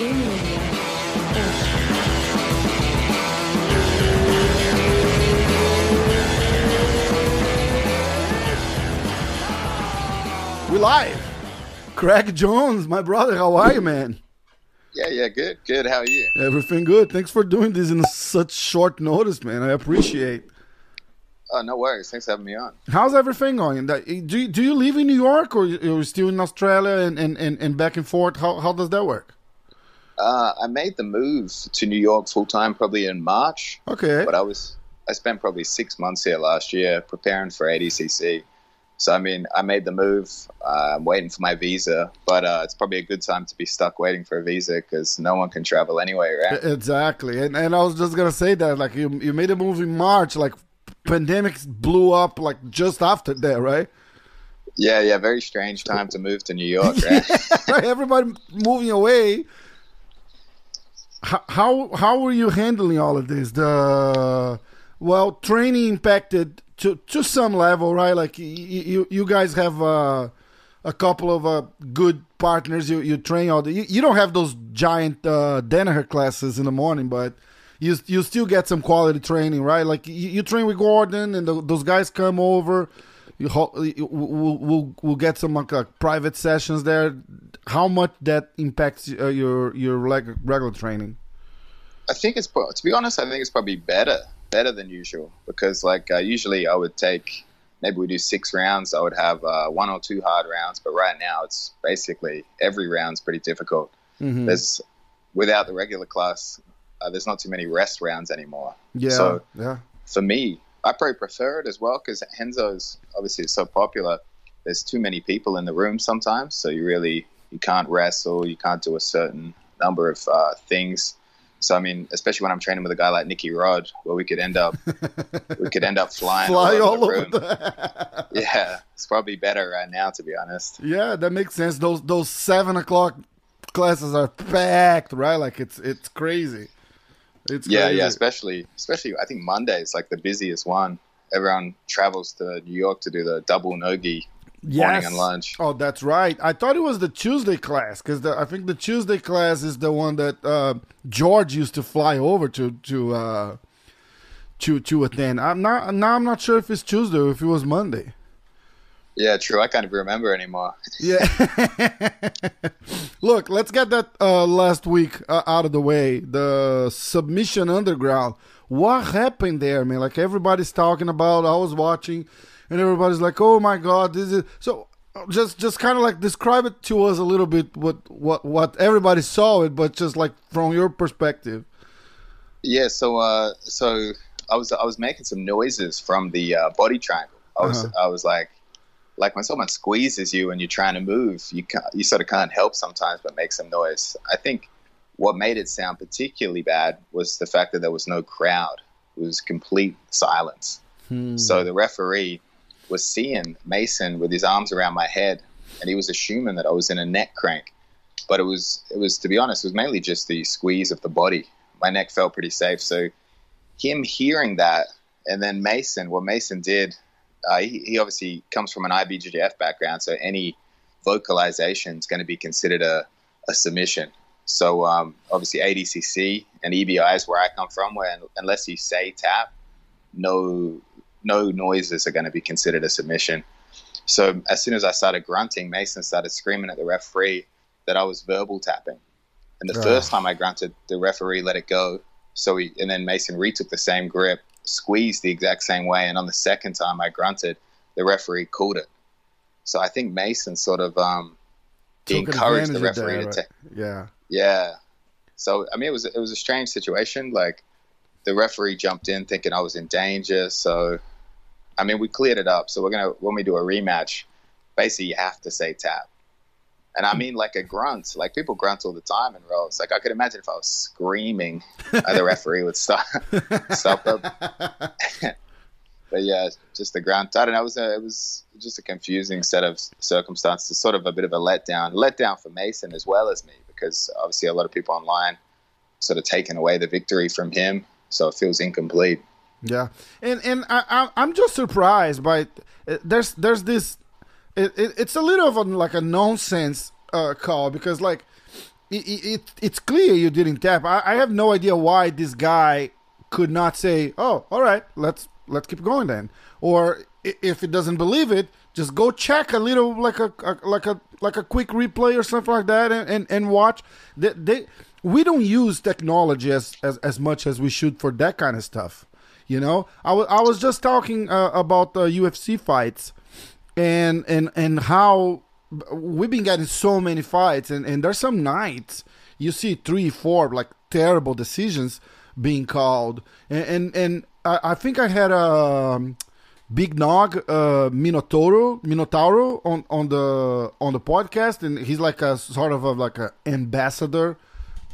We live. Craig Jones, my brother, how are you, man? Yeah, yeah, good, good. How are you? Everything good. Thanks for doing this in such short notice, man. I appreciate. Oh, no worries. Thanks for having me on. How's everything going? Uh, do you, do you live in New York or you're still in Australia and, and, and, and back and forth? How, how does that work? Uh, I made the move to New York full time probably in March. Okay. But I was I spent probably six months here last year preparing for ADCC. So I mean, I made the move. Uh, I'm waiting for my visa, but uh, it's probably a good time to be stuck waiting for a visa because no one can travel anyway, right? Exactly, and and I was just gonna say that like you you made a move in March, like pandemic blew up like just after that, right? Yeah, yeah, very strange time to move to New York, right? right? Everybody moving away. How, how how were you handling all of this? The well, training impacted to to some level, right? Like you you guys have uh, a couple of uh, good partners. You you train all the. You, you don't have those giant uh, Danaher classes in the morning, but you you still get some quality training, right? Like you, you train with Gordon, and the, those guys come over. You we'll, we'll, we'll get some like, uh, private sessions there. How much that impacts uh, your your regular training? I think it's to be honest. I think it's probably better better than usual because like uh, usually I would take maybe we do six rounds. I would have uh, one or two hard rounds, but right now it's basically every round's pretty difficult. Mm-hmm. There's without the regular class, uh, there's not too many rest rounds anymore. Yeah. So yeah. For me, I probably prefer it as well because Renzo's obviously so popular. There's too many people in the room sometimes, so you really you can't wrestle, you can't do a certain number of uh, things. So I mean, especially when I'm training with a guy like Nicky Rod, where we could end up we could end up flying Fly all, all over. The yeah, it's probably better right now, to be honest. Yeah, that makes sense. Those those seven o'clock classes are packed, right? Like it's it's crazy. It's yeah, crazy. yeah. Especially especially I think Monday is like the busiest one. Everyone travels to New York to do the double nogi yes. morning and lunch. Oh, that's right. I thought it was the Tuesday class because I think the Tuesday class is the one that uh, George used to fly over to to uh, to to attend. I'm not now. I'm not sure if it's Tuesday or if it was Monday. Yeah, true. I can't even remember anymore. yeah. Look, let's get that uh, last week uh, out of the way. The submission underground. What happened there, man? Like everybody's talking about. I was watching and everybody's like, "Oh my god, this is so." Just, just kind of like describe it to us a little bit. What, what, what everybody saw it, but just like from your perspective. Yeah. So, uh, so I was, I was making some noises from the uh, body triangle. I was, uh-huh. I was like, like when someone squeezes you and you're trying to move, you you sort of can't help sometimes but make some noise. I think what made it sound particularly bad was the fact that there was no crowd. It was complete silence. Hmm. So the referee was seeing Mason with his arms around my head, and he was assuming that I was in a neck crank. But it was, it was to be honest, it was mainly just the squeeze of the body. My neck felt pretty safe. So him hearing that, and then Mason, what Mason did, uh, he, he, obviously comes from an IBJJF background, so any vocalization is going to be considered a, a submission. So um, obviously ADCC and EBI is where I come from, where unless you say tap, no no noises are going to be considered a submission. So as soon as I started grunting, Mason started screaming at the referee that I was verbal tapping. And the first time I grunted, the referee let it go. So he, and then Mason retook the same grip, squeezed the exact same way. And on the second time I grunted, the referee called it. So I think Mason sort of um, he encouraged the referee right? to yeah yeah. So I mean, it was it was a strange situation. Like the referee jumped in thinking I was in danger, so I mean, we cleared it up. So we're gonna when we do a rematch, basically you have to say tap. And I mean like a grunt. Like people grunt all the time in rows. Like I could imagine if I was screaming, the referee would stop stop but yeah, just the grunt. I don't know. It was a, it was just a confusing set of circumstances. Sort of a bit of a letdown. Letdown for Mason as well as me because obviously a lot of people online sort of taken away the victory from him, so it feels incomplete. Yeah, and and I, I'm just surprised by uh, there's there's this it, it, it's a little of a, like a nonsense uh, call because like it, it, it's clear you didn't tap. I, I have no idea why this guy could not say, "Oh, all right, let's let's keep going then," or if it doesn't believe it, just go check a little like a, a like a like a quick replay or something like that and, and, and watch. They, they we don't use technology as, as as much as we should for that kind of stuff. You know, I, w- I was just talking uh, about the UFC fights and and and how we've been getting so many fights and, and there's some nights you see three four like terrible decisions being called and and, and I, I think I had a um, Big Nog uh, Minotauro Minotauro on, on the on the podcast, and he's like a sort of a, like an ambassador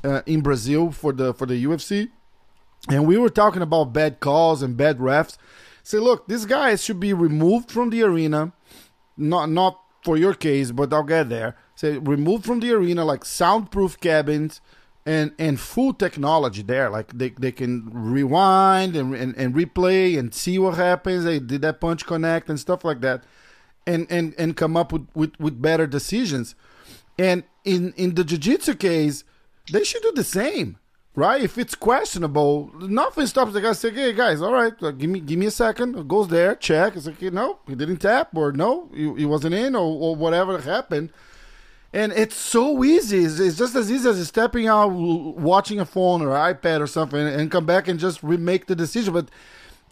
uh, in Brazil for the for the UFC. And we were talking about bad calls and bad refs. Say, look, this guy should be removed from the arena. Not not for your case, but I'll get there. Say removed from the arena, like soundproof cabins and and full technology there. Like they, they can rewind and, and, and replay and see what happens. They did that punch connect and stuff like that, and and and come up with with, with better decisions. And in in the jiu-jitsu case, they should do the same, right? If it's questionable, nothing stops the guy say, "Hey guys, all right, uh, give me give me a second. Goes there, check. It's like, no, he didn't tap, or no, he, he wasn't in, or, or whatever happened and it's so easy. It's, it's, just as easy as stepping out, watching a phone or iPad or something, and come back and just remake the decision. But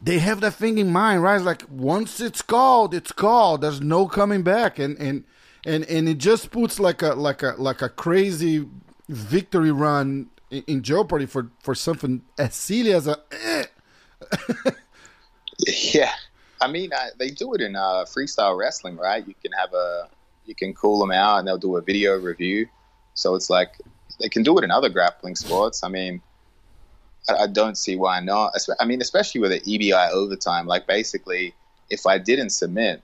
they have that thing in mind, right? It's like once it's called, it's called. There's no coming back, and and and and it just puts like a like a like a crazy victory run in, in jeopardy for for something as silly as a. Eh. yeah, I mean, I, they do it in uh, freestyle wrestling, right? You can have a you can call them out and they'll do a video review. So it's like they can do it in other grappling sports. I mean, I, I don't see why not. I mean, especially with an EBI overtime. Like basically, if I didn't submit,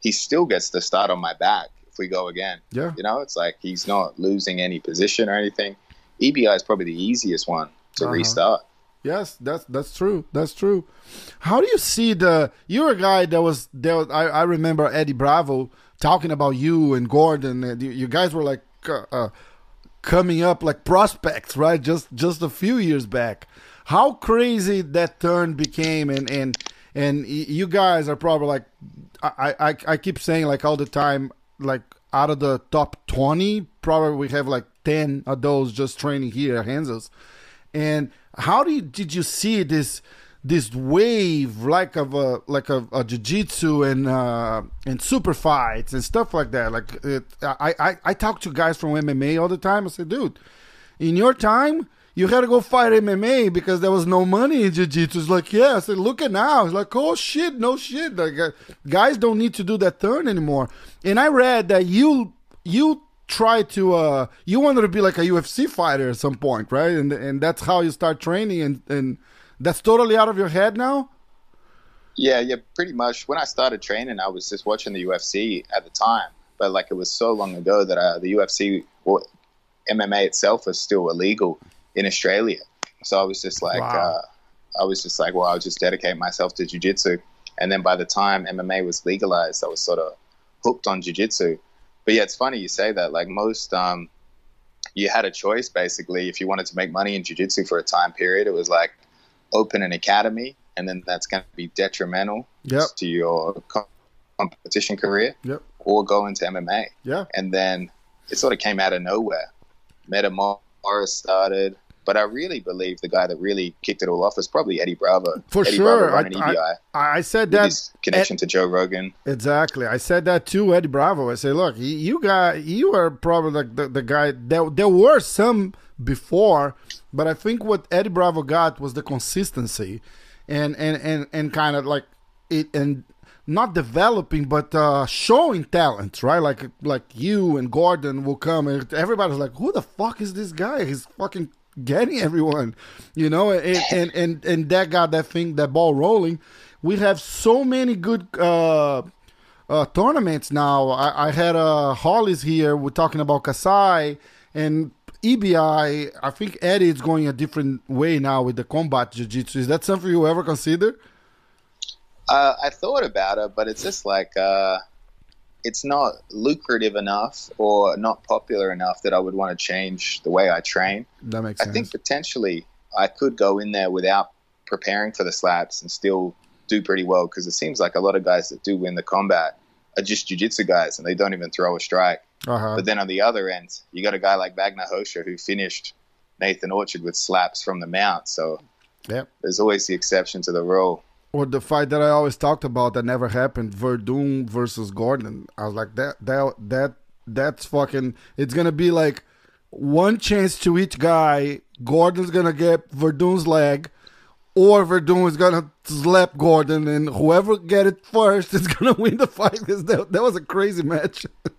he still gets to start on my back if we go again. Yeah. You know, it's like he's not losing any position or anything. EBI is probably the easiest one to uh-huh. restart. Yes, that's that's true. That's true. How do you see the? You're a guy that was there. I, I remember Eddie Bravo talking about you and Gordon. And you, guys were like uh, uh, coming up like prospects, right? Just just a few years back. How crazy that turn became, and and and you guys are probably like I I I keep saying like all the time, like out of the top twenty, probably we have like ten of those just training here at. And how do you, did you see this? this wave like of a like a, a jiu-jitsu and uh and super fights and stuff like that? Like it, I, I i talk to guys from mma all the time. I say dude in your time you had to go fight mma because there was no money in jiu-jitsu. It's like yeah. I said look at now. It's like oh shit. No shit. Like uh, guys don't need to do that turn anymore. And i read that you you try to uh you wanted to be like a ufc fighter at some point right and and that's how you start training and and that's totally out of your head now? Yeah, yeah, pretty much. When I started training, I was just watching the UFC at the time, but like it was so long ago that uh, the UFC, well, MMA itself was still illegal in Australia. So I was just like, wow. uh, I was just like, well, I'll just dedicate myself to jiu-jitsu. And then by the time MMA was legalized, I was sort of hooked on jiu-jitsu. But yeah, it's funny you say that. Like most, um, you had a choice basically. If you wanted to make money in jiu-jitsu for a time period, it was like open an academy, and then that's going to be detrimental yep. to your competition career, yep. or go into MMA. Yeah. And then it sort of came out of nowhere. Metamoris started, but I really believe the guy that really kicked it all off was probably Eddie Bravo. For Eddie sure. Bravo I, I, I, said that connection Ed, to Joe Rogan. Exactly. I said that to Eddie Bravo. I said, look, you got you are probably like the, the guy. There, there were some before but I think what Eddie Bravo got was the consistency, and and and and kind of like it and not developing but uh, showing talent, right? Like like you and Gordon will come and everybody's like, who the fuck is this guy? He's fucking getting everyone, you know, and and and, and that got that thing that ball rolling. We have so many good. Uh, uh, tournaments now. I, I had uh, Hollis here. We're talking about Kasai, and EBI, I think Eddie is going a different way now with the combat jiu-jitsu. Is that something you ever consider? Uh, I thought about it, but it's just like uh, it's not lucrative enough or not popular enough that I would want to change the way I train. That makes sense. I think potentially I could go in there without preparing for the slaps and still do pretty well because it seems like a lot of guys that do win the combat are just jiu-jitsu guys and they don't even throw a strike. uh-huh. But then on the other end, you got a guy like Vagner Rocha who finished Nathan Orchard with slaps from the mount. So Yep. there's always the exception to the rule. Or the fight that I always talked about that never happened, Werdum versus Gordon. I was like, that that that that's fucking. It's gonna be like one chance to each guy. Gordon's gonna get Werdum's leg, or Werdum is gonna slap Gordon, and whoever get it first is gonna win the fight. That, that was a crazy match.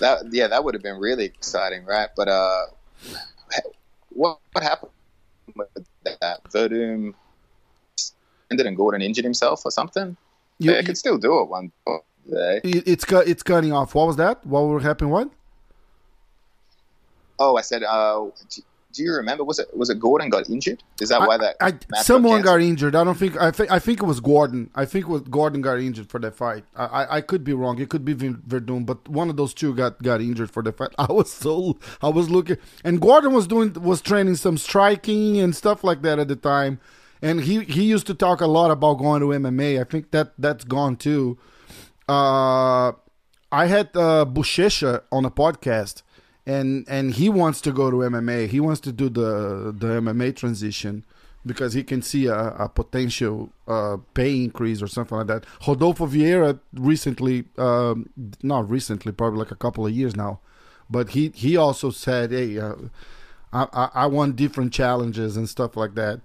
That yeah, that would have been really exciting, right? But uh, what what happened with that? Werdum and Gordon injured himself or something. You- yeah, I could still do it one day. It- it's. It's cutting off. What was that? What would happen? What? Oh, I said, uh, do, you remember? Was it was it Gordon got injured? Is that why that I, someone got got injured. I don't think. I think. I think it was Gordon. I think it was Gordon got injured for that fight. I, I, I could be wrong. It could be Werdum, but one of those two got got injured for the fight. I was so. I was looking, and Gordon was doing was training some striking and stuff like that at the time, and he he used to talk a lot about going to MMA. I think that that's gone too. Uh, I had uh, Buchecha on a podcast, and and he wants to go to MMA. He wants to do the the MMA transition because he can see a, a potential uh, pay increase or something like that. Rodolfo Vieira recently, um, not recently, probably like a couple of years now, but he he also said, "Hey, uh, I, I I want different challenges and stuff like that."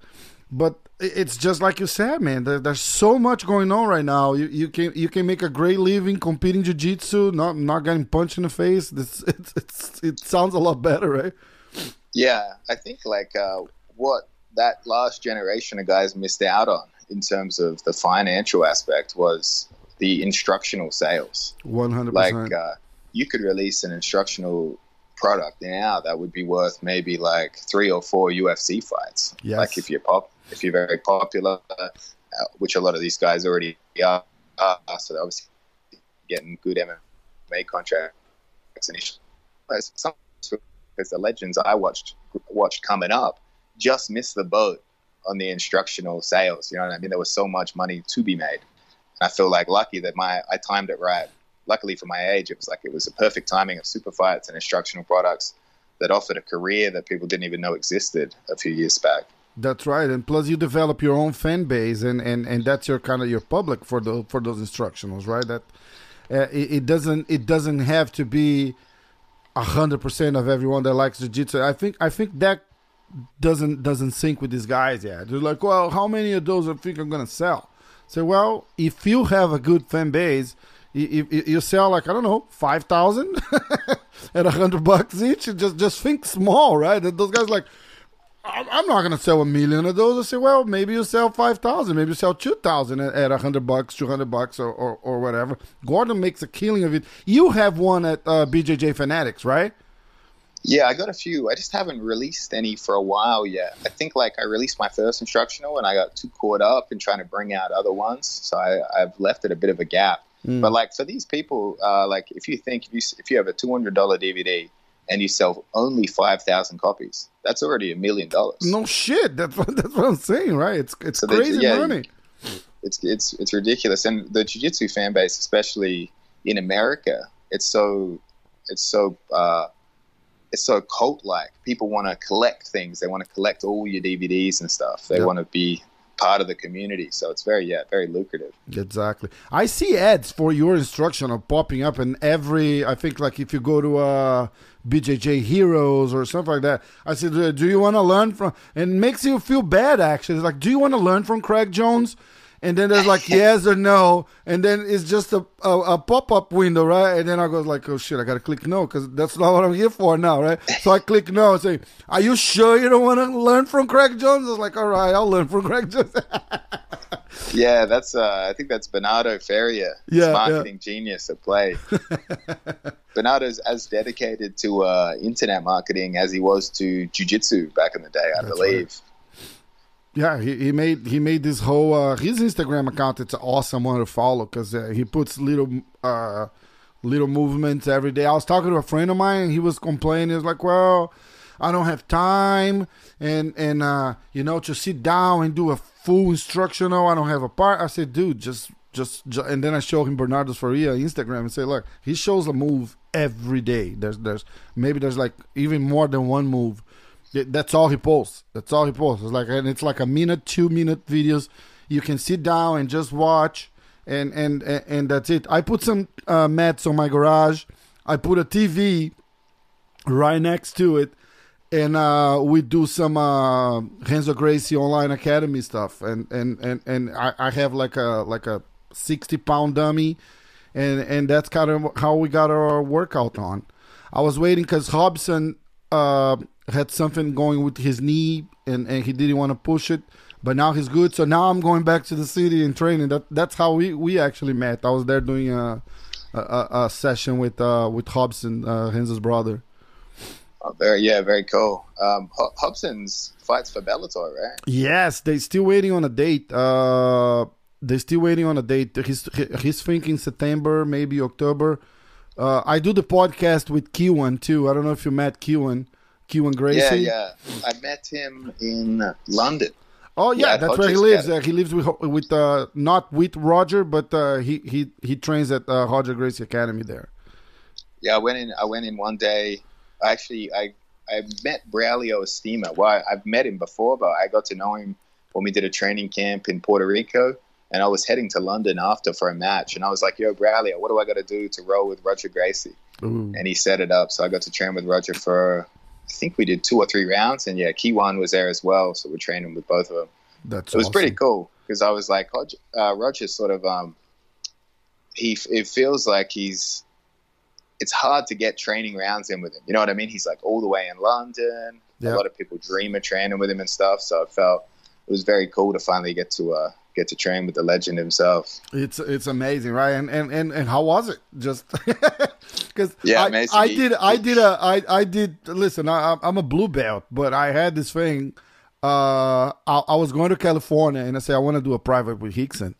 But it's just like you said, man. There, there's so much going on right now. You, you can you can make a great living competing jiu-jitsu, not not getting punched in the face. It's, it's, it's it sounds a lot better, right? Yeah, I think like uh, what that last generation of guys missed out on in terms of the financial aspect was the instructional sales. One hundred Like percent. uh, you could release an instructional product now that would be worth maybe like three or four UFC fights. Yes. Like if you're pop, if you're very popular, uh, which a lot of these guys already are, uh, so they're obviously getting good MMA contracts initially. Some because the legends I watched watched coming up just missed the boat on the instructional sales. You know what I mean? There was so much money to be made. And I feel like lucky that my I timed it right. Luckily for my age, it was like it was a perfect timing of super fights and instructional products that offered a career that people didn't even know existed a few years back. That's right, and plus you develop your own fan base, and, and, and that's your kind of your public for the for those instructionals, right? That uh, it, it doesn't it doesn't have to be hundred percent of everyone that likes jiu-jitsu. I think I think that doesn't doesn't sync with these guys yet. They're like, well, how many of those I think I'm gonna sell? So, well, if you have a good fan base, if you, you sell like I don't know five thousand at a hundred bucks each, just just think small, right? And those guys like. I'm I'm not gonna sell a million of those. I say, well, maybe you sell five thousand, maybe you sell two thousand at a hundred bucks, two hundred bucks, or, or or whatever. Gordon makes a killing of it. You have one at uh, BJJ Fanatics, right? Yeah, I got a few. I just haven't released any for a while yet. I think like I released my first instructional and I got too caught up in trying to bring out other ones, so I, I've left it a bit of a gap. But like for these people, uh, like if you think if you if you have a two hundred dollar DVD and you sell only five thousand copies, that's already a million dollars. No shit. That's what that's what I'm saying, right? It's it's So they- crazy yeah, money. It's it's it's ridiculous, and the jiu-jitsu fan base, especially in America, it's so it's so uh, it's so cult like. People want to collect things. They want to collect all your DVDs and stuff. They want to be part of the community. So it's very yeah very lucrative. Exactly. I see ads for your instructional popping up in every. I think like if you go to uh, BJJ Heroes or something like that. I said, "Uh, "Do you want to learn from?" And it makes you feel bad. Actually, it's like, "Do you want to learn from Craig Jones?" And then there's like yes or no, and then it's just a, a, a pop up window, right? And then I go like, oh shit, I gotta click no because that's not what I'm here for now, right? So I click no and say, are you sure you don't want to learn from Craig Jones? I was like, all right, I'll learn from Craig Jones. Yeah, that's uh, I think that's Bernardo Faria, Yeah, yeah. marketing genius at play. Bernardo's as dedicated to uh, internet marketing as he was to jujitsu back in the day, I That's believe. Yeah, he, he made he made this whole uh, his Instagram account. It's an awesome one to follow because uh, he puts little uh, little movements every day. I was talking to a friend of mine, and he was complaining. He was like, "Well, I don't have time, and and uh, you know, to sit down and do a full instructional. I don't have a part." I said, "Dude, just." Just, just and then I show him Bernardo's Faria Instagram and say, look, he shows a move every day. There's there's maybe there's like even more than one move. That's all he posts. That's all he posts. It's like and it's like a minute, two minute videos. You can sit down and just watch, and and and, that's it. I put some uh, mats on my garage. I put a TV right next to it, and uh, we do some uh, Renzo Gracie online academy stuff. And and and and I, I have like a like a sixty pound dummy, and and that's kind of how we got our workout on. I was waiting because Robson uh, had something going with his knee, and and he didn't want to push it. But now he's good, so now I'm going back to the city and training. That that's how we, we actually met. I was there doing a a, a session with uh, with Robson, uh, Renzo's brother. Oh, very yeah, very cool. Um, Robson's fights for Bellator, right? Yes, they're still waiting on a date. Uh, they're still waiting on a date. He's he's thinking September, maybe October. Uh, I do the podcast with Kywan too. I don't know if you met Kywan, Kywan Gracie. Yeah, yeah. I met him in London. Oh yeah, yeah that's where he lives. Uh, he lives with with uh, not with Roger, but uh, he he he trains at uh, Roger Gracie Academy there. Yeah, I went in. I went in one day. Actually, I I met Braulio Estima. Well, I've met him before, but I got to know him when we did a training camp in Puerto Rico and I was heading to London after for a match, and I was like, "Yo, Braulio, what do I got to do to roll with Roger Gracie?" Ooh. And he set it up, so I got to train with Roger for, I think we did two or three rounds, and yeah, Kywan was there as well, so we're training with both of them. That's it was awesome. pretty cool because I was like, uh, Roger's sort of um, he it feels like he's it's hard to get training rounds in with him. You know what I mean? He's like all the way in London. A lot of people dream of training with him and stuff. So I felt it was very cool to finally get to uh, get to train with the legend himself. It's it's amazing, right? And and and, and how was it? Just because yeah, I, I did I did a I I did listen. I, I'm a blue belt, but I had this thing. Uh, I, I was going to California, and I said I want to do a private with Rickson.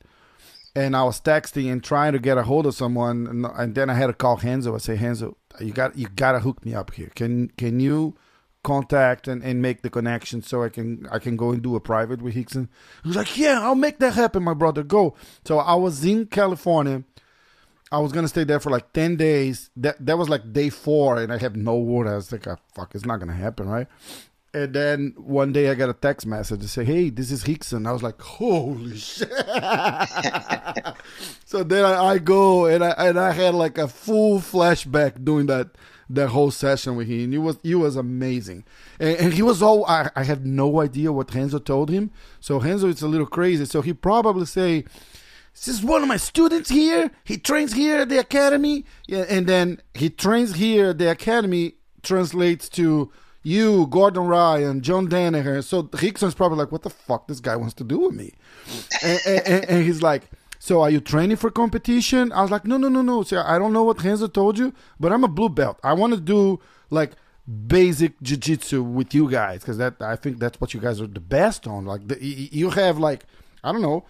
And I was texting and trying to get a hold of someone, and, and then I had to call Renzo. I say, Renzo, you got you got to hook me up here. Can can you? Contact and, and make the connection so I can I can go and do a private with Rickson. He was like, Yeah, I'll make that happen, my brother. Go. So I was in California. I was gonna stay there for like ten days. That that was like day four, and I have no word. I was like, oh, "Fuck, it's not gonna happen, right?" And then one day I got a text message to say, "Hey, this is Rickson." I was like, "Holy shit!" so then I, I, go and I and I had like a full flashback doing that that whole session with him. He was he was amazing, and, and he was all. I, I had no idea what Renzo told him. So Renzo is a little crazy. So he probably say, "This is one of my students here. He trains here at the academy." Yeah, and then he trains here at the academy. Translates to you, Gordon Ryan, John Danaher. So Rickson's probably like, "What the fuck this guy wants to do with me?" and, and, and he's like so are you training for competition? I was like, no, no, no, no. So I don't know what Renzo told you, but I'm a blue belt. I want to do like basic jiu-jitsu with you guys because that I think that's what you guys are the best on. Like the, you have like I don't know.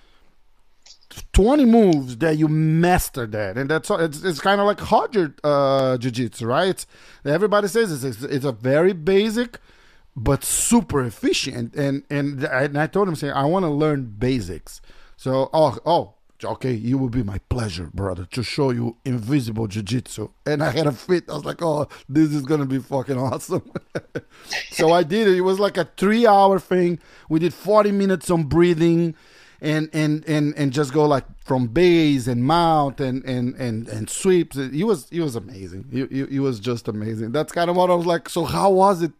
20 moves that you master that and that's it's, it's kind of like harder uh jiu-jitsu right everybody says it's, it's, a very basic but super efficient and and I, and I told him saying I want to learn basics so oh oh okay, you will be my pleasure, brother, to show you invisible jiu-jitsu. And I had a fit. I was like, oh, this is going to be fucking awesome. so I did it. It was like a three-hour thing. We did 40 minutes on breathing and and and and just go like from base and mount and and and and sweeps. He was he was amazing. He, he, he was just amazing. That's kind of what I was like. So how was it?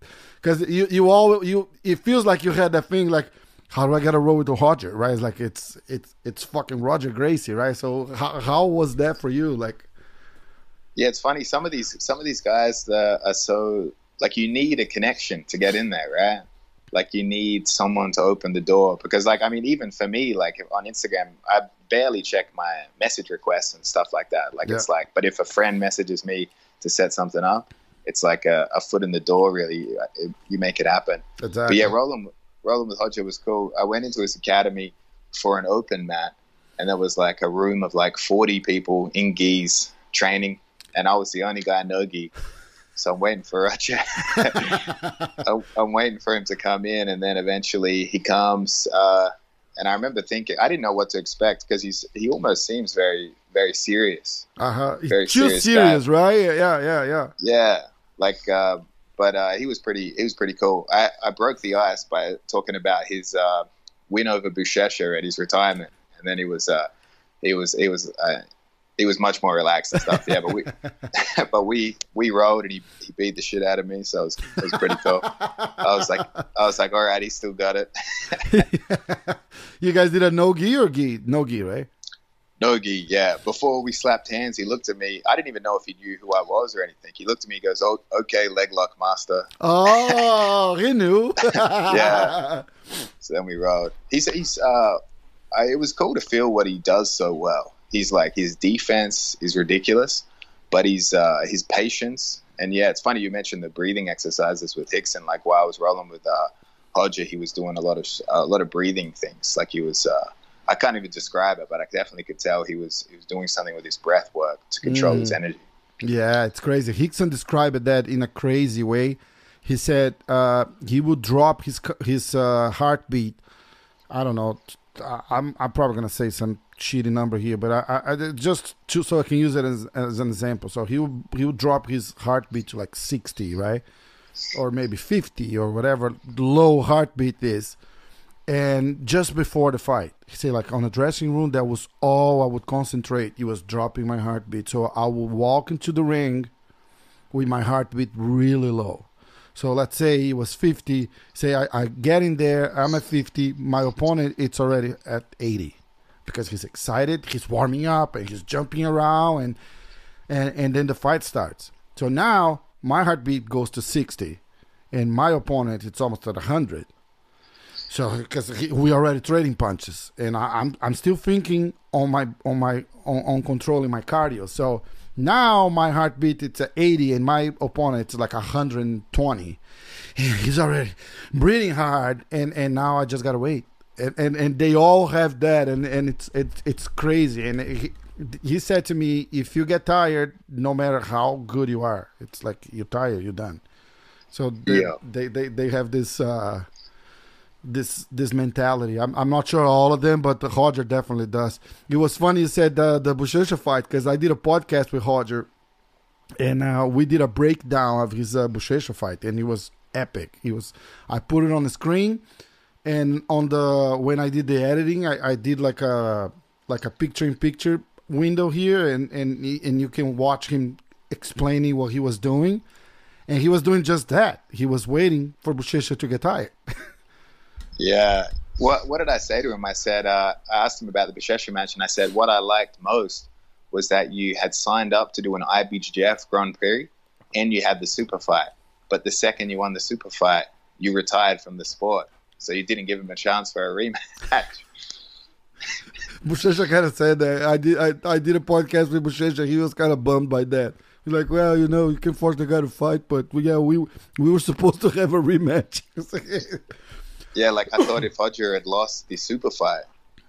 Because you you all you it feels like you had that thing like how do I get a roll with the Roger, right? It's like it's it's it's fucking Roger Gracie, right? So how how was that for you? Like, yeah, it's funny. Some of these some of these guys that are so like you need a connection to get in there, right? Like you need someone to open the door because, like, I mean, even for me, like on Instagram, I barely check my message requests and stuff like that. Like, yeah. it's like, but if a friend messages me to set something up, it's like a, a foot in the door. Really, it, you make it happen. Exactly. But yeah, Roland rolling with Roger was cool. I went into his academy for an open mat, and there was like a room of like 40 people in geese training. and I was the only guy nogi. So I'm waiting for Roger. I'm waiting for him to come in, and then eventually he comes. Uh, and I remember thinking, I didn't know what to expect because he's he almost seems very very serious. Uh huh. Very Too serious, serious right? Yeah, yeah, yeah. Yeah, like, uh, but uh, he was pretty. He was pretty cool. I, I broke the ice by talking about his uh, win over Buchecha at his retirement, and then he was uh, he was he was uh, he was much more relaxed and stuff. Yeah, but we but we we rode and he, he beat the shit out of me, so it was, it was pretty cool. I was like I was like, all right, he still got it. you guys did a no gi or gi? No gi, right? No gi, yeah. Before we slapped hands, he looked at me. I didn't even know if he knew who I was or anything. He looked at me. He goes, "Oh, okay, leg lock master." Oh, he knew. yeah. So then we rode. He's he's. Uh, I, it was cool to feel what he does so well he's like his defense is ridiculous, but he's uh, his patience. And yeah, it's funny you mentioned the breathing exercises with Rickson. Like while I was rolling with uh, Roger, he was doing a lot of a lot of breathing things. Like he was. Uh, I can't even describe it, but I definitely could tell he was he was doing something with his breath work to control mm. his energy. Yeah, it's crazy. Rickson described that in a crazy way. He said uh, he would drop his his uh, heartbeat. I don't know. I'm I'm probably gonna say some cheating number here, but I, I, I just to, so I can use it as, as an example. So he would he would drop his heartbeat to like sixty, right, or maybe fifty or whatever low heartbeat is, and just before the fight, he said like on the dressing room that was all I would concentrate. He was dropping my heartbeat, so I would walk into the ring with my heartbeat really low. So let's say it was 50. Say I, I get in there, I'm at 50. My opponent, it's already at 80 because he's excited, he's warming up, and he's jumping around, and and and then the fight starts. So now my heartbeat goes to sixty, and my opponent it's almost at hundred. So because we already trading punches, and I, am I'm, I'm still thinking on my on my on, on controlling my cardio. So now my heartbeat it's at 80, and my opponent it's like 120. He's already breathing hard, and and now I just gotta wait and, and, and they all have that, and, and it's it's it's crazy. And he, he said to me, if you get tired, no matter how good you are, it's like you're tired, you're done. So they yeah. they, they, they have this uh, this this mentality. I'm I'm not sure all of them, but the Roger definitely does. It was funny you said the the Buchecha fight because I did a podcast with Roger, and uh, we did a breakdown of his uh, fight, and it was epic. He was I put it on the screen and on the when I did the editing, I, I did like a like a picture in picture window here, and and and you can watch him explaining what he was doing, and he was doing just that. He was waiting for Buchecha to get tired. Yeah. What what did I say to him? I said uh, I asked him about the Buchecha match, and I said what I liked most was that you had signed up to do an IBJJF Grand Prix, and you had the super fight. But the second you won the super fight, you retired from the sport so you didn't give him a chance for a rematch. Buchecha kind of said that. I did. I, I did a podcast with Buchecha. He was kind of bummed by that. He's like, well, you know, you can force the guy to fight, but yeah, we we were supposed to have a rematch. yeah, like I thought if Roger had lost the super fight,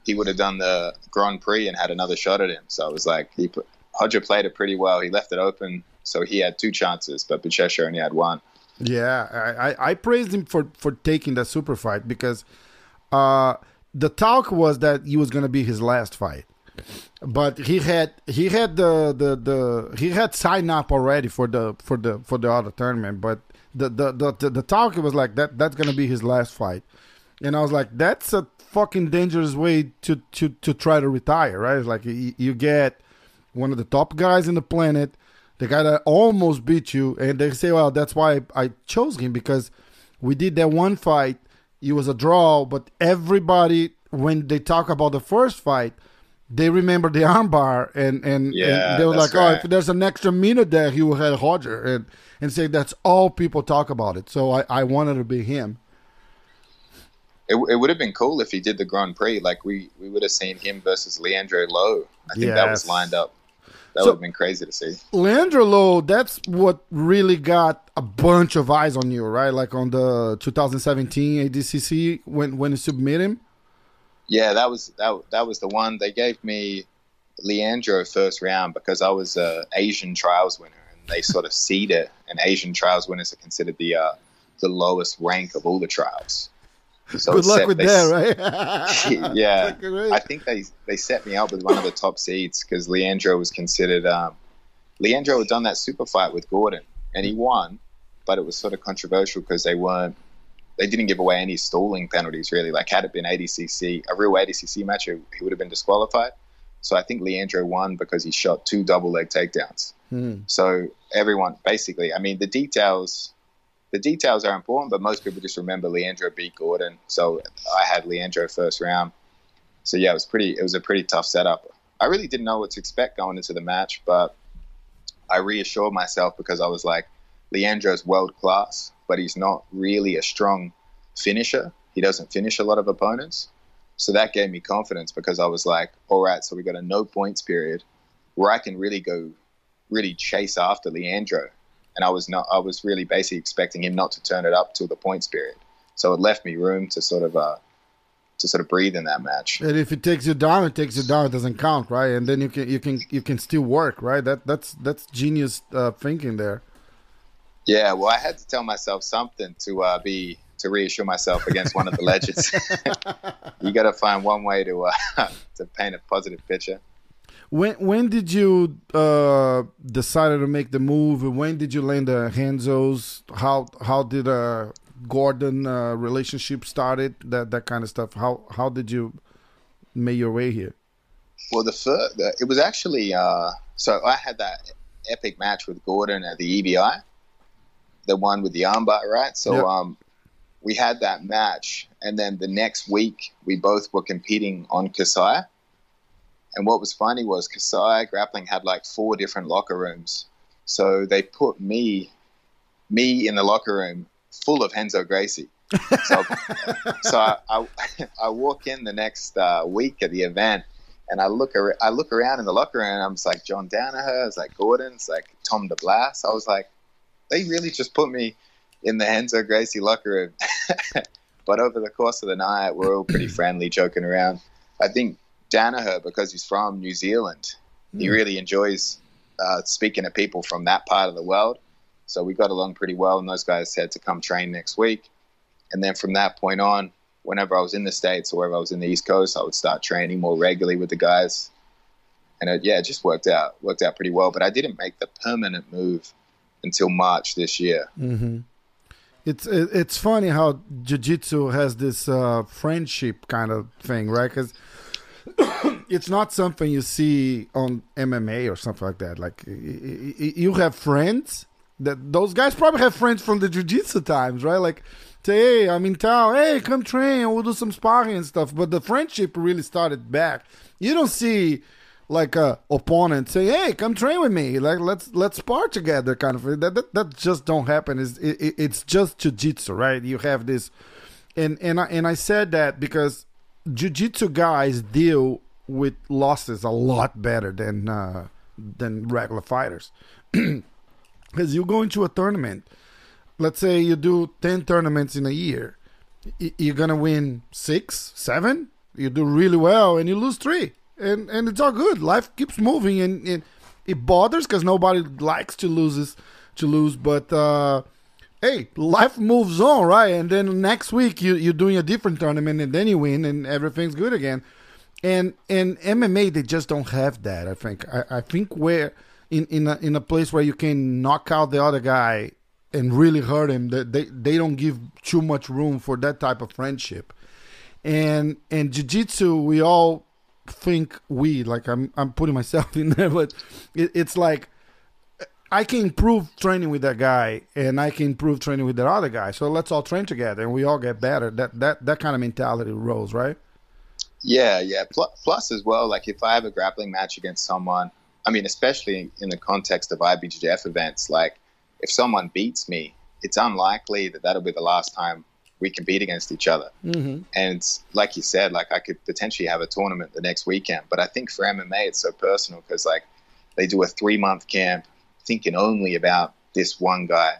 he would have done the Grand Prix and had another shot at him. So it was like he played it pretty well. He left it open, so he had two chances, but Buchecha only had one. Yeah, I, I praised him for, for taking that super fight because uh, the talk was that he was going to be his last fight, but he had he had the, the, the he had signed up already for the for the for the other tournament, but the the the, the, the talk was like that that's going to be his last fight, and I was like that's a fucking dangerous way to to to try to retire, right? It's like you, you get one of the top guys in the planet the guy that almost beat you, and they say, well, that's why I chose him because we did that one fight. It was a draw, but everybody, when they talk about the first fight, they remember the armbar, and and, yeah, and they were like, right. oh, if there's an extra minute there, he will have Roger, and and say that's all people talk about it. So I, I wanted to be him. It, it would have been cool if he did the Grand Prix. Like we, we would have seen him versus Leandro Lo. I think yes. that was lined up that so, would have been crazy to see. Leandro Lo, that's what really got a bunch of eyes on you, right? Like on the 2017 ADCC when when you submit him. Yeah, that was that that was the one they gave me. Leandro first round because I was a Asian trials winner, and they sort of seed it. And Asian trials winners are considered the uh, the lowest rank of all the trials. So Good luck with they, that, right? yeah, I think they they set me up with one of the top seeds because Leandro was considered. Um, Leandro had done that super fight with Gordon, and he won, but it was sort of controversial because they weren't. They didn't give away any stalling penalties really. Like had it been ADCC, a real ADCC match, he would have been disqualified. So I think Leandro won because he shot two double leg takedowns. Hmm. So everyone, basically, I mean, the details the details are important, but most people just remember Leandro beat Gordon. So I had Leandro first round. So yeah, it was pretty. It was a pretty tough setup. I really didn't know what to expect going into the match, but I reassured myself because I was like, Leandro's world class, but he's not really a strong finisher. He doesn't finish a lot of opponents. So that gave me confidence because I was like, all right, so we got a no points period where I can really go, really chase after Leandro and I was not I was really basically expecting him not to turn it up till the points period. So it left me room to sort of uh, to sort of breathe in that match. And if it takes you down, it takes you down. It doesn't count, right? And then you can you can you can still work, right? That that's that's genius uh, thinking there. Yeah, well, I had to tell myself something to uh, be to reassure myself against one of the legends. you got to find one way to uh, to paint a positive picture. When when did you uh, decided to make the move? When did you land the Renzo's? How how did uh, Gordon uh, relationship started? That that kind of stuff. How how did you make your way here? Well, the first, it was actually uh, so I had that epic match with Gordon at the EBI, the one with the armbar, right? So yep. um, we had that match, and then the next week we both were competing on Kasai and what was funny was Kasai Grappling had like four different locker rooms. So they put me, me in the locker room full of Renzo Gracie. So, so I, I, I, walk in the next uh, week at the event, and I look ar- I look around in the locker room, and I'm like John Danaher, it's like Gordon, it's like Tom DeBlass. I was like, they really just put me in the Renzo Gracie locker room. but over the course of the night, we're all pretty friendly, joking around. I think Danaher, because he's from New Zealand, mm. he hmm. really enjoys uh, speaking to people from that part of the world. So we got along pretty well, and those guys had to come train next week. And then from that point on, whenever I was in the States or wherever I was in the East Coast, I would start training more regularly with the guys. And it, yeah, it just worked out, worked out pretty well. But I didn't make the permanent move until March this year. Mm-hmm. It's it's funny how jiu-jitsu has this uh, friendship kind of thing, right? Because it's not something you see on MMA or something like that. Like you have friends that those guys probably have friends from the jiu-jitsu times, right? Like say, hey, I'm in town. Hey, come train. We'll do some sparring and stuff. But the friendship really started back. You don't see like a opponent say, "Hey, come train with me. Like let's let's spar together." Kind of that that, that just don't happen. It's it, it's just jiu-jitsu, right? You have this, and and I and I said that because jiu-jitsu guys deal with losses a lot better than uh, than regular fighters because you go into a tournament let's say you do 10 tournaments in a year you're gonna win six seven you do really well and you lose three and and it's all good life keeps moving and, and it bothers because nobody likes to lose to lose but uh hey, life moves on, right? And then next week you you're doing a different tournament, and then you win, and everything's good again. And in MMA they just don't have that. I think. I, I think where in in a, in a place where you can knock out the other guy and really hurt him, that they they don't give too much room for that type of friendship. And and jiu-jitsu, we all think we like I'm I'm putting myself in there, but it, it's like I can improve training with that guy, and I can improve training with that other guy. So let's all train together, and we all get better. That that that kind of mentality rolls, right? Yeah, yeah. Plus, as well, like if I have a grappling match against someone, I mean, especially in the context of IBJJF events, like if someone beats me, it's unlikely that that'll be the last time we compete against each other. Mm-hmm. And like you said, like I could potentially have a tournament the next weekend. But I think for MMA, it's so personal because like they do a three month camp thinking only about this one guy.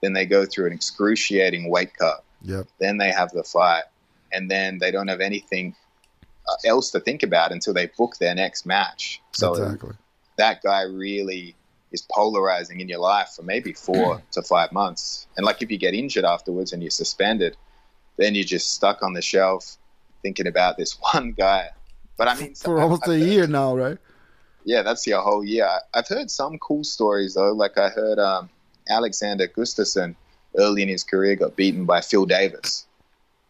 Then they go through an excruciating weight cut. Yep. Then they have the fight, and then they don't have anything else to think about until they book their next match. So exactly. that guy really is polarizing in your life for maybe four to five months. And like if you get injured afterwards and you're suspended, then you're just stuck on the shelf thinking about this one guy. But I mean, for almost a year now, right? Yeah, that's your whole year. I've heard some cool stories though. Like I heard um, Alexander Gustafsson early in his career got beaten by Phil Davis.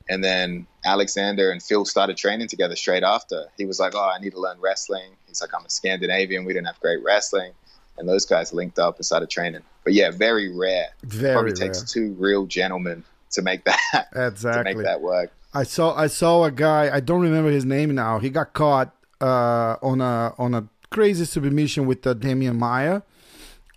And then Alexander and Phil started training together straight after. He was like, Oh, I need to learn wrestling. He's like, I'm a Scandinavian. We didn't have great wrestling. And those guys linked up and started training. But yeah, very rare. Very Probably rare. takes two real gentlemen to make that Exactly. to make that work. I saw I saw a guy. I don't remember his name now. He got caught uh, on a on a crazy submission with uh, Demian Maia,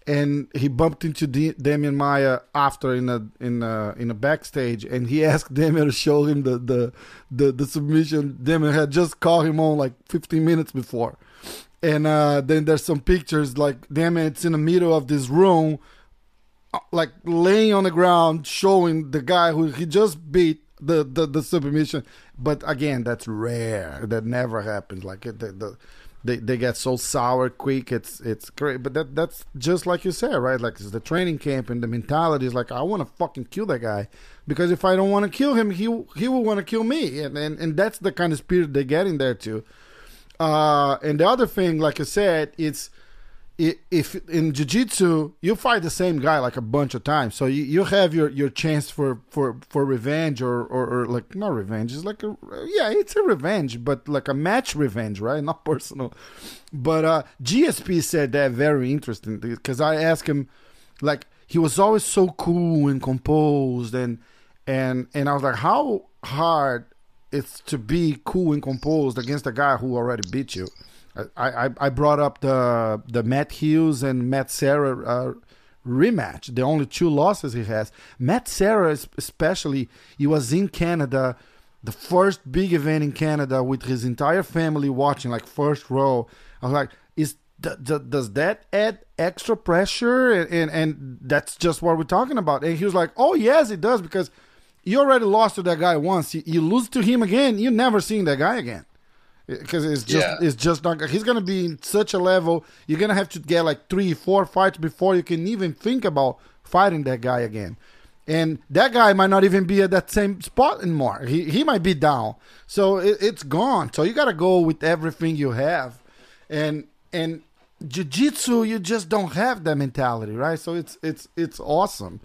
and he bumped into D- Demian Maia after in a in a in a backstage, and he asked Demian to show him the the the, the submission. Demian had just called him on like 15 minutes before, and uh, then there's some pictures like Demian. It's in the middle of this room, uh, like laying on the ground, showing the guy who he just beat the the, the submission. But again, that's rare. That never happens. Like the, the they they get so sour quick. It's it's great. But that that's just like you said, right? Like it's the training camp and the mentality is like I want to fucking kill that guy because if I don't want to kill him, he he will want to kill me. And, and and that's the kind of spirit they get in there too. Uh, and the other thing, like I said, it's if in jiu-jitsu you fight the same guy like a bunch of times. So you, you have your, your chance for, for, for revenge or, or, or like not revenge it's like a yeah it's a revenge but like a match revenge right? Not personal. But uh gsp said that very interesting because i asked him like he was always so cool and composed and and and i was like how hard it's to be cool and composed against a guy who already beat you I, I, brought up the the Matt Hughes and Matt Serra uh, rematch, the only two losses he has. Matt Serra, es- especially, he was in Canada, the first big event in Canada with his entire family watching, like first row. I was like, is does that add extra pressure? And, and and that's just what we're talking about. And he was like, oh yes, it does because you already lost to that guy once. You, you lose to him again, you're never seeing that guy again because it's just Yeah. it's just not he's gonna be in such a level you're gonna have to get like three four fights before you can even think about fighting that guy again. And that guy might not even be at that same spot anymore. He, he might be down. So it, it's gone. So you gotta go with everything you have. And and jiu-jitsu you just don't have that mentality right? So it's it's it's awesome.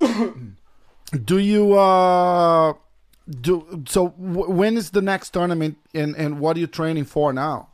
Do you uh do so w- when is the next tournament and and what are you training for now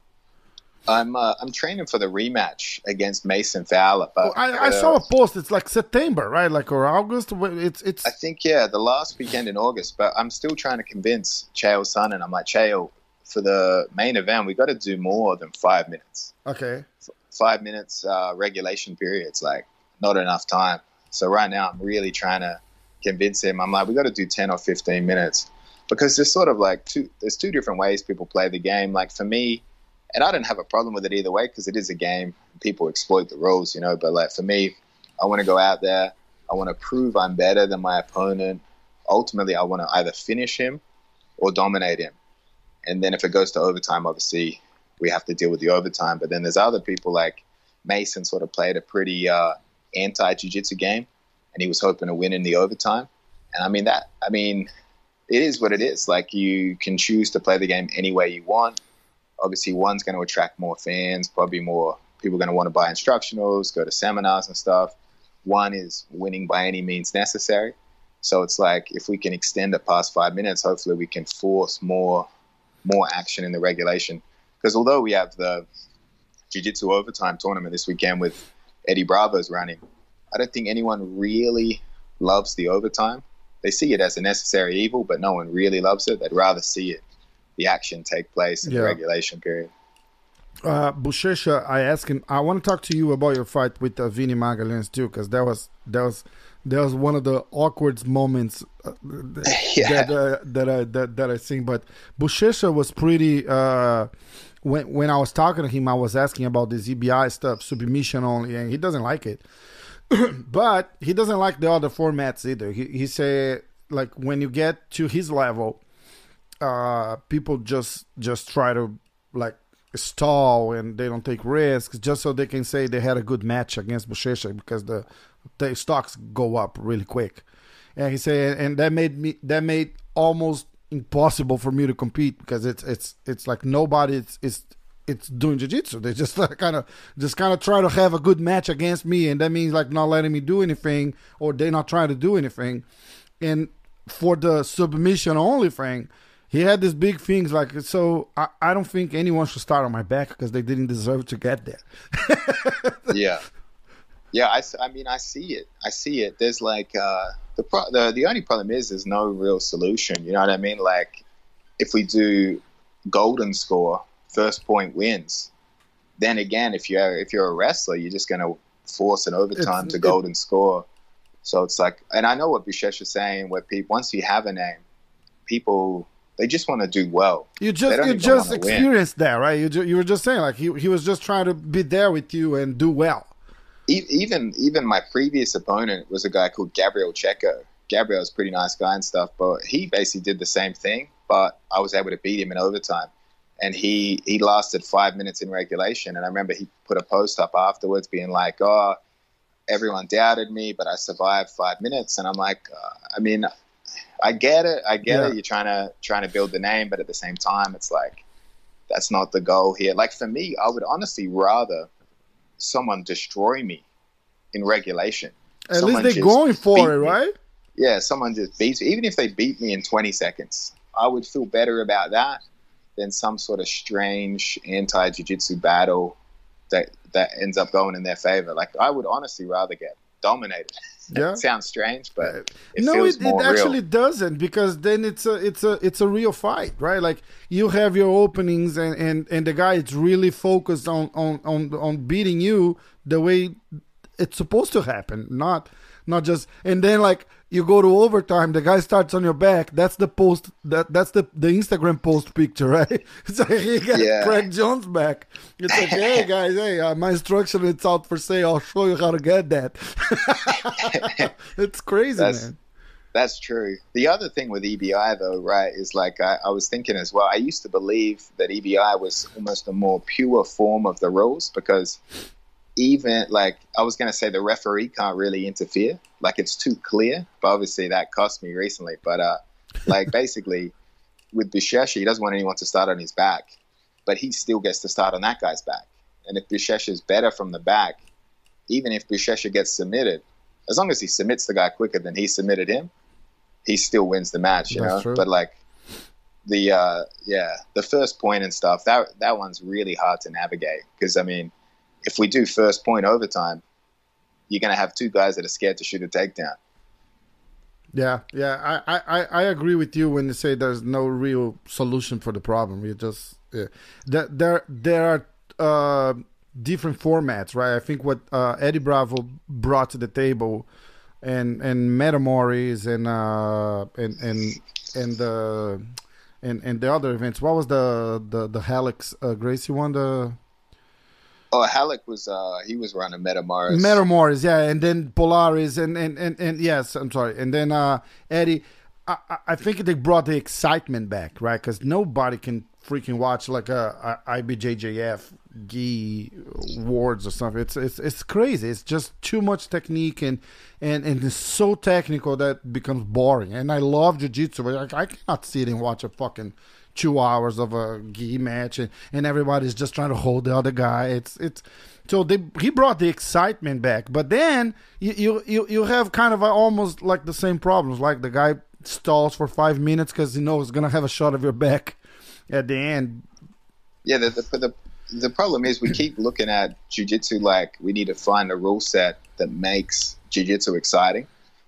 I'm uh, I'm training for the rematch against Mason Fowler. But I, I uh, saw a post it's like september right like or august it's it's I think yeah, the last weekend in August. But I'm still trying to convince Chael Sonnen, and I'm like Chael, for the main event, we got to do more than five minutes. okay Five minutes uh, regulation periods, like not enough time. So right now, I'm really trying to convince him. I'm like, we got to do ten or fifteen minutes because there's sort of like two. There's two different ways people play the game. Like for me, and I didn't have a problem with it either way because it is a game. People exploit the rules, you know. But like for me, I want to go out there. I want to prove I'm better than my opponent. Ultimately, I want to either finish him or dominate him. And then if it goes to overtime, obviously we have to deal with the overtime. But then there's other people like Mason sort of played a pretty uh, anti jiu-jitsu game, and he was hoping to win in the overtime. And I mean that. I mean, it is what it is. Like you can choose to play the game any way you want. Obviously, one's going to attract more fans, probably more people are going to want to buy instructionals, go to seminars and stuff. One is winning by any means necessary. So it's like if we can extend it past five minutes, hopefully we can force more more action in the regulation. Because although we have the jiu-jitsu overtime tournament this weekend with Eddie Bravo's running, I don't think anyone really loves the overtime. They see it as a necessary evil, but no one really loves it. They'd rather see it, the action take place in Yeah. the regulation period. uh Buchecha, i asked him i want to talk to you about your fight with uh, Vinny Magalhães too because that was that was that was one of the awkward moments uh, Yeah. that uh, that I that, that I seen. But Buchecha was pretty. Uh, when when I was talking to him, I was asking about the EBI stuff, submission only, and he doesn't like it. but he doesn't like the other formats either. He he said like when you get to his level, uh, people just just try to like stall and they don't take risks just so they can say they had a good match against Buchecha because the the stocks go up really quick. And he said, and that made me that made almost impossible for me to compete because it's it's it's like nobody is it's doing jiu-jitsu. They just kind of just kind of try to have a good match against me and that means like not letting me do anything or they not trying to do anything. And for the submission only thing he had these big things like so i, I don't think anyone should start on my back because they didn't deserve to get there. Yeah. Yeah I, I mean i see it. I see it. There's like uh the, pro- the the only problem is there's no real solution you know what i mean? Like if we do golden score first point wins. Then again, if you're if you're a wrestler, you're just going to force an overtime it's, to golden score. So it's like, and I know what Buchecha is saying, where people once you have a name, people they just want to do well. You just you just experienced win. that, right? You ju- you were just saying like he he was just trying to be there with you and do well. Even even my previous opponent was a guy called Gabriel Checco. Gabriel's a pretty nice guy and stuff, but he basically did the same thing, but I was able to beat him in overtime and he he lasted five minutes in regulation. And I remember he put a post up afterwards, being like, "Oh, everyone doubted me, but I survived five minutes." And I'm like, uh, I mean, I get it, I get yeah. it. You're trying to trying to build the name, but at the same time, it's like that's not the goal here. Like for me, I would honestly rather someone destroy me in regulation. At someone least they're going for it, right? Yeah, someone just beats me. Even if they beat me in 20 seconds, I would feel better about that than some sort of strange anti jiu-jitsu battle that that ends up going in their favor. Like I would honestly rather get dominated. Yeah. it sounds strange, but it no, it, it actually real. doesn't because then it's a it's a it's a real fight, right? Like you have your openings and and and the guy is really focused on on on on beating you the way it's supposed to happen, not not just and then like you go to overtime, the guy starts on your back. That's the post. That that's the the Instagram post picture, right? It's like he got yeah. Craig Jones back. It's like, hey guys, hey, uh, my instruction it's out for sale. I'll show you how to get that. it's crazy, that's, man. That's true. The other thing with EBI though, right, is like I, I was thinking as well. I used to believe that EBI was almost a more pure form of the rules because even like I was going to say the referee can't really interfere. Like it's too clear, but obviously that cost me recently. But uh, like basically with Buchecha, he doesn't want anyone to start on his back, but he still gets to start on that guy's back. And if Buchecha is better from the back, even if Buchecha gets submitted, as long as he submits the guy quicker than he submitted him, he still wins the match. You That's know, true. but like the uh, yeah, the first point and stuff that that one's really hard to navigate because I mean if we do first point overtime, you're going to have two guys that are scared to shoot a takedown. Yeah, yeah, I, I, I agree with you when you say there's no real solution for the problem. You just yeah. there there are uh, different formats, right? I think what uh, Eddie Bravo brought to the table, and and Metamoris and uh, and and and the and and the other events. What was the the the Alex uh, Gracie one? The Oh, Ralek was uh he was running Metamoris. Metamoris, yeah, and then Polaris, and and and, and yes, I'm sorry, and then uh Eddie. I, I think they brought the excitement back, right? Because nobody can freaking watch like a, a IBJJF gi Worlds or something. It's it's it's crazy. It's just too much technique and and and it's so technical that becomes boring. And I love jiu-jitsu, but I, I cannot sit and watch a fucking two hours of a gi match and, and everybody's just trying to hold the other guy. It's it's so they he brought the excitement back, but then you you you, have kind of almost like the same problems. Like the guy stalls for five minutes because he knows he's gonna have a shot of your back at the end. Yeah, the the, the the problem is we keep looking at jujitsu like we need to find a rule set that makes jujitsu exciting.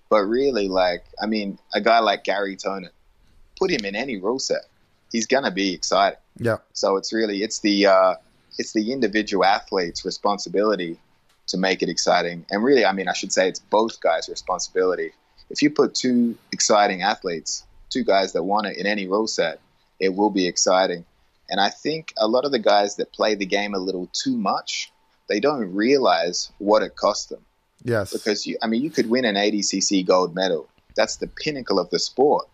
But really, like, I mean, a guy like Gary Tonon, put him in any rule set he's gonna be exciting. Yeah. So it's really it's the uh, it's the individual athlete's responsibility to make it exciting, and really, I mean, I should say it's both guys' responsibility. If you put two exciting athletes, two guys that want it in any rule set, it will be exciting. And I think a lot of the guys that play the game a little too much, they don't realize what it costs them. Yes. Because you, I mean, you could win an ADCC gold medal. That's the pinnacle of the sport.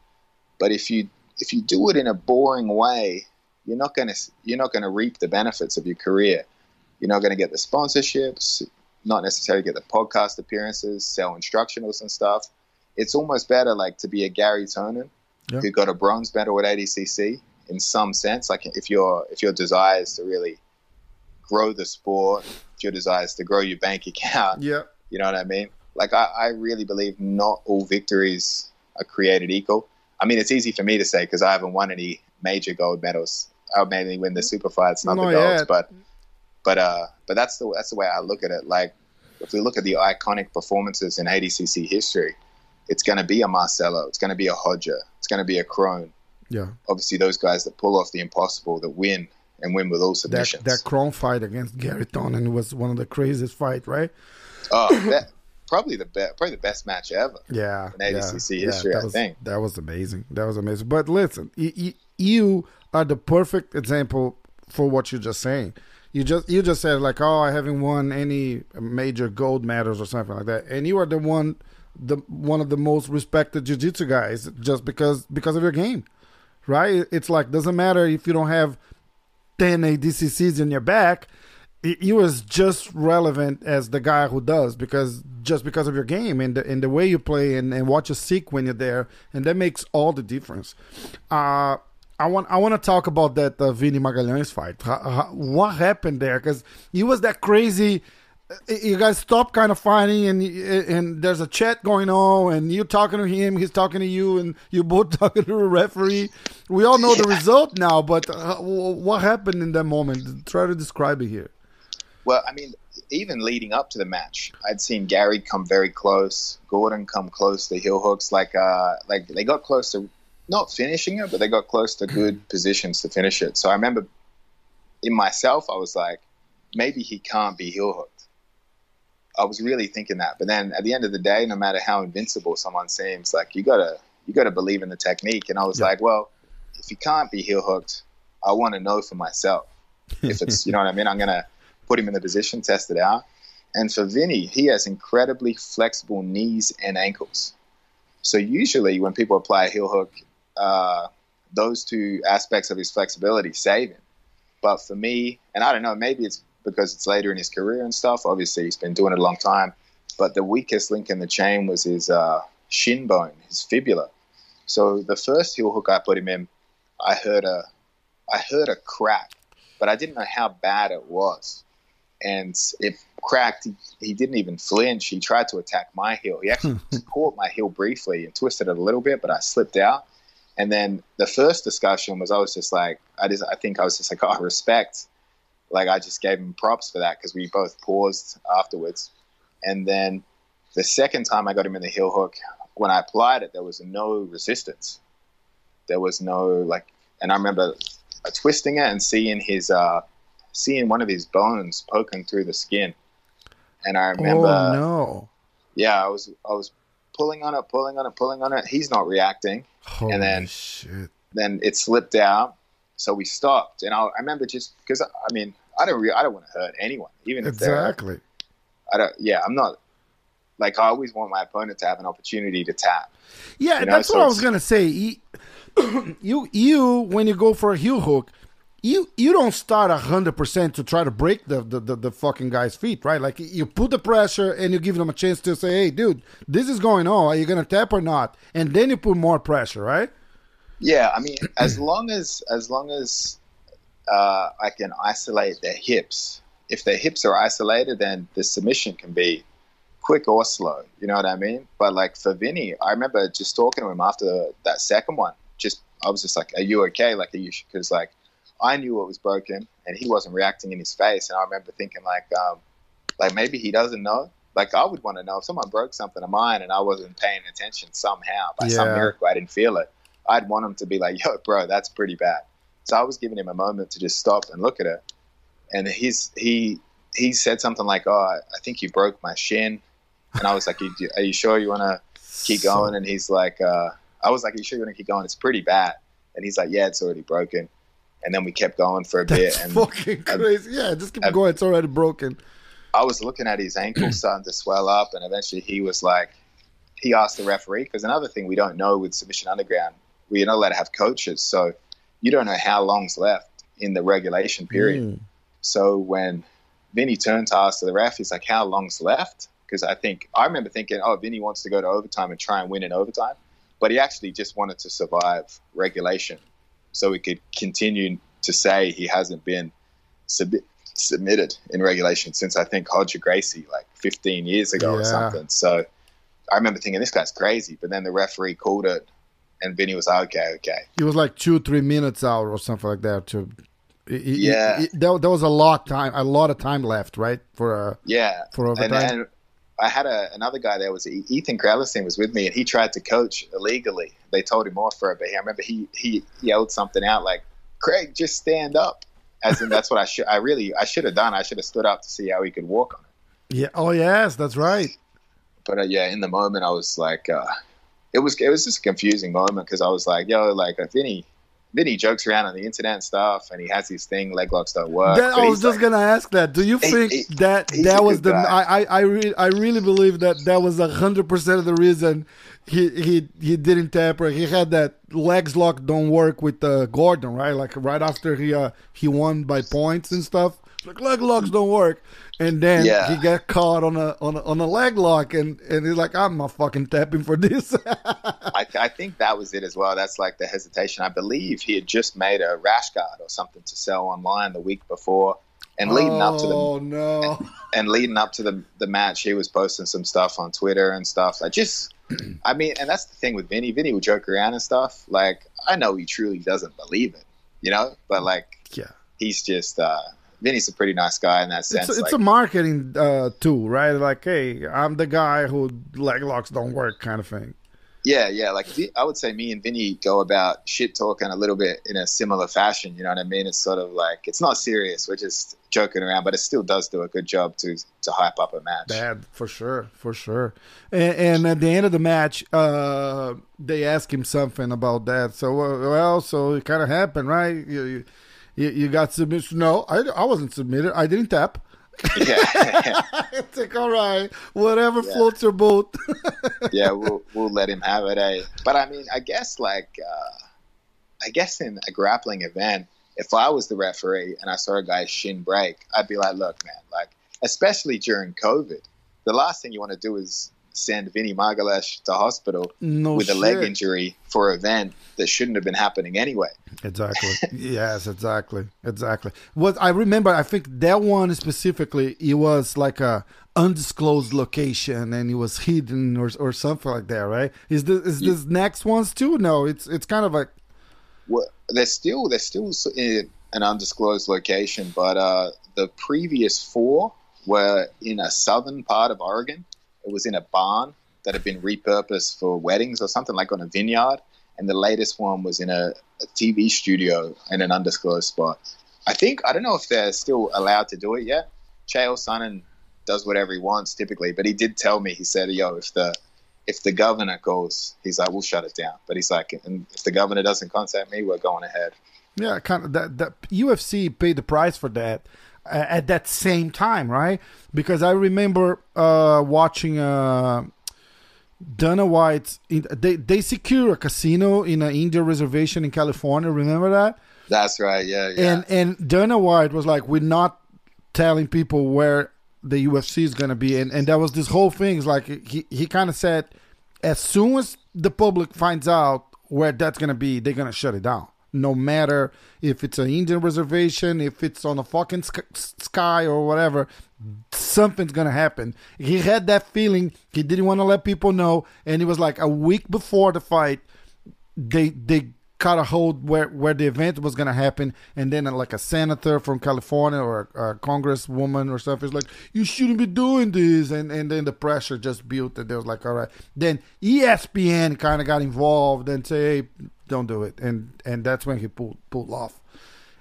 But if you if you do it in a boring way, you're not gonna you're not gonna reap the benefits of your career. You're not gonna get the sponsorships, not necessarily get the podcast appearances, sell instructionals and stuff. It's almost better like to be a Gary Tonon Yeah. who got a bronze medal at ADCC in some sense. Like if your if your desire is to really grow the sport, if your desire is to grow your bank account, Yeah. you know what I mean? Like I, I really believe not all victories are created equal. I mean, it's easy for me to say because I haven't won any major gold medals. I mainly win the super fights, not, Not the golds. yet. But but uh, but that's the that's the way I look at it. Like if we look at the iconic performances in ADCC history, it's going to be a Marcelo, it's going to be a Roger, it's going to be a Kron. Yeah. Obviously, those guys that pull off the impossible, that win and win with all That submissions. that Kron fight against Gary Tonon was one of the craziest fight, right? oh, that, probably the best, probably the best match ever. Yeah. In ADCC yeah, history, that I was, think. That was amazing. That was amazing. But listen, y- y- you are the perfect example for what you're just saying. You just you just said like, oh, I haven't won any major gold medals or something like that, and you are the one, the one of the most respected jiu-jitsu guys just because because of your game, right? It's like doesn't matter if you don't have ten ADCCs in your back, you is just relevant as the guy who does because just because of your game and the, and the way you play and, and what you seek when you're there, and that makes all the difference. Uh, I want I want to talk about that uh, Vinny Magalhães fight. Ho- ho- what happened there? Because he was that crazy. uh, You guys stop kind of fighting, and and there's a chat going on, and you talking to him, he's talking to you, and you both talking to the referee. We all know the result now, but uh, what happened in that moment? Try to describe it here. Well, I mean, even leading up to the match, I'd seen Gary come very close, Gordon come close to heel hooks. Like, uh, like they got close to not finishing it, but they got close to good positions to finish it. So I remember in myself, I was like, maybe he can't be heel hooked. I was really thinking that, but then at the end of the day, no matter how invincible someone seems, like you gotta you gotta believe in the technique. And I was Yeah. like, well, if he can't be heel hooked, I want to know for myself. If it's you know what I mean, I'm gonna put him in the position, test it out. And for Vinny, he has incredibly flexible knees and ankles. So usually when people apply a heel hook, uh, those two aspects of his flexibility save him. But for me, and I don't know, maybe it's because it's later in his career and stuff. Obviously, he's been doing it a long time. But the weakest link in the chain was his uh, shin bone, his fibula. So the first heel hook I put him in, I heard a, I heard a crack, but I didn't know how bad it was. And it cracked. He, he didn't even flinch. He tried to attack my heel. He actually caught my heel briefly and twisted it a little bit, but I slipped out. And then the first discussion was I was just like, I just, I think I was just like, oh, respect. Like I just gave him props for that because we both paused afterwards. And then the second time I got him in the heel hook, when I applied it, there was no resistance. There was no like, and I remember uh, twisting it and seeing his, uh, seeing one of his bones poking through the skin. And I remember, oh no! yeah, I was, I was pulling on it, pulling on it, pulling on it. He's not reacting Holy then- shit! then it slipped out. So we stopped, and I, I remember just because I mean I don't re- I don't want to hurt anyone, even if Exactly. I don't yeah I'm not like I always want my opponent to have an opportunity to tap. Yeah, You know, that's so what I was gonna say. You, you, you, when you go for a heel hook, you you don't start hundred percent to try to break the, the, the, the fucking guy's feet, right? Like you put the pressure and you give them a chance to say, "Hey, dude, this is going on. Are you gonna tap or not?" And then you put more pressure, right? Yeah, I mean as long as as long as uh, I can isolate their hips. If their hips are isolated, then the submission can be quick or slow. You know what I mean? But like for Vinny, I remember just talking to him after that second one. Just I was just like, "Are you okay?" Like, are you? Because like I knew it was broken, and he wasn't reacting in his face. And I remember thinking like, um, like maybe he doesn't know. Like I would want to know if someone broke something of mine and I wasn't paying attention somehow by some miracle I didn't feel it. I'd want him to be like, "Yo, bro, that's pretty bad." So I was giving him a moment to just stop and look at it, and he's he he said something like, "Oh, I think you broke my shin," and I was like, "You- "Are you sure you want to keep going?" And he's like, uh, "I was like, Are you sure you want to keep going? It's pretty bad." And he's like, "Yeah, it's already broken." And then we kept going for a bit, That's and fucking I've- crazy. Yeah, just keep I've- going. It's already broken. I was looking at his ankle starting to swell up, and eventually he was like, he asked the referee because another thing we don't know with submission underground, you're not allowed to have coaches, so you don't know how long's left in the regulation period. Mm. So when Vinny turned to ask the ref, he's like, "How long's left?" Because I think I remember thinking, "Oh, Vinny wants to go to overtime and try and win in overtime," but he actually just wanted to survive regulation, so we could continue to say he hasn't been sub- submitted in regulation since I think Roger Gracie like 15 years ago yeah. or something. So I remember thinking this guy's crazy, but then the referee called it, and Vinny was like, okay, okay. He was like two, three minutes out or something like that. To yeah, he, there, there, was a lot time, a lot of time left, right? For a yeah, for overtime. And, and I had a, another guy there was Ethan Crelinsten was with me, and he tried to coach illegally. They told him off for it, but I remember he he yelled something out like, "Craig, just stand up." As in, that's what I should. I really, I should have done. I should have stood up to see how he could walk on it. Yeah. Oh, yes, that's right. But uh, yeah, in the moment, I was like, uh, it was it was just a confusing moment because I was like, yo, like if Vinny he jokes around on the internet and stuff, and he has his thing, leg locks don't work. That, I was just like, gonna ask that. Do you think he, that that was the? I I I, re- I really believe that that was hundred percent of the reason he he he didn't tamper. He had that legs lock don't work with uh, Gordon, right? Like right after he uh, he won by points and stuff. Like leg locks don't work, and then yeah. he got caught on a on a, on a leg lock, and and he's like, I'm not fucking tapping for this. I, think that was it as well. That's like the hesitation. I believe he had just made a rash guard or something to sell online the week before, and leading oh, up to the oh no, and, and leading up to the the match, he was posting some stuff on Twitter and stuff. I just I mean, and that's the thing with Vinny. Vinny would joke around and stuff. Like, I know he truly doesn't believe it, you know, but like, yeah, he's just, uh, Vinny's a pretty nice guy in that sense. It's, it's like, a marketing uh, tool, right? Like, hey, I'm the guy who leg locks don't work, kind of thing. Yeah, yeah. Like I would say, me and Vinny go about shit talking a little bit in a similar fashion. You know what I mean? It's sort of like it's not serious. We're just joking around, but it still does do a good job to to hype up a match. Bad for sure, for sure. And, and at the end of the match, uh, they ask him something about that. So well, so it kind of happened, right? You, you you got submitted? No, I I wasn't submitted. I didn't tap. Yeah. it's like, all right, whatever yeah. floats your boat. yeah, we'll we'll let him have it. Eh? But I mean, I guess like, uh, I guess in a grappling event, if I was the referee and I saw a guy's shin break, I'd be like, look, man, like, especially during COVID, the last thing you want to do is send Vinny Magalhães to hospital no with shit. a leg injury for an event that shouldn't have been happening anyway. Exactly. yes, exactly. Exactly. What I remember, I think that one specifically, it was like a undisclosed location and it was hidden or or something like that, right? Is this is this next ones too? No, it's it's kind of like well, they're still they're still in an undisclosed location, but uh, the previous four were in a southern part of Oregon it was in a barn that had been repurposed for weddings or something, like on a vineyard. And the latest one was in a, a TV studio in an undisclosed spot. I think I don't know if they're still allowed to do it yet. Chael Sonnen does whatever he wants typically, but he did tell me. He said, "Yo, if the if the governor goes, he's like, we'll shut it down." But he's like, and if the governor doesn't contact me, we're going ahead. Yeah, kind of. That, that UFC paid the price for that at that same time, right? Because I remember uh, watching uh, Dana White's. They they secure a casino in an Indian reservation in California. Remember that? That's right. Yeah, yeah. And and Dana White was like, "We're not telling people where the UFC is going to be," and and that was this whole thing. It's like he he kind of said, as soon as the public finds out where that's going to be, they're going to shut it down no matter if it's an Indian reservation, if it's on a fucking sky or whatever, something's gonna happen. He had that feeling. He didn't want to let people know, and it was like a week before the fight, they they cut a hold where where the event was gonna happen, and then uh, like a senator from California or a, a congresswoman or something is like, you shouldn't be doing this, and and then the pressure just built, and they was like, all right. Then ESPN kind of got involved and say, hey, don't do it, and and that's when he pulled pulled off.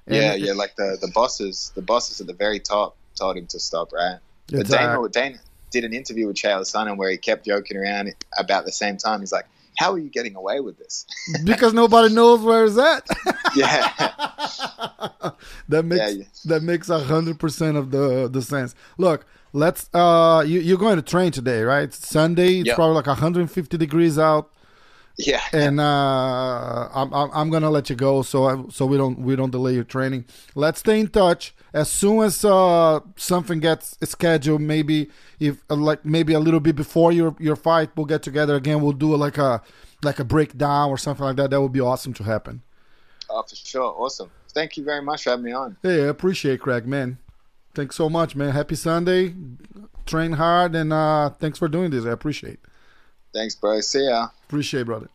And yeah, yeah, like the the bosses, the bosses at the very top told him to stop, right? But Dana, Dana did an interview with Chael Sonnen where he kept joking around about the same time. He's like, "How are you getting away with this?" because nobody knows where it's at. yeah, that makes yeah, yeah. that makes a hundred percent of the the sense. Look, let's uh, you you're going to train today, right? Sunday. It's yep. probably like 150 degrees out Yeah. And uh, I'm, I'm I'm gonna let you go so I, so we don't we don't delay your training. Let's stay in touch. As soon as uh, something gets scheduled, maybe if like maybe a little bit before your your fight, we'll get together again. We'll do like a like a breakdown or something like that. That would be awesome to happen. Oh, for sure. Awesome. Thank you very much for having me on. Hey, I appreciate Craig, man. Thanks so much, man. Happy Sunday. Train hard and uh, thanks for doing this. I appreciate. Thanks, bro. See ya. Appreciate, brother.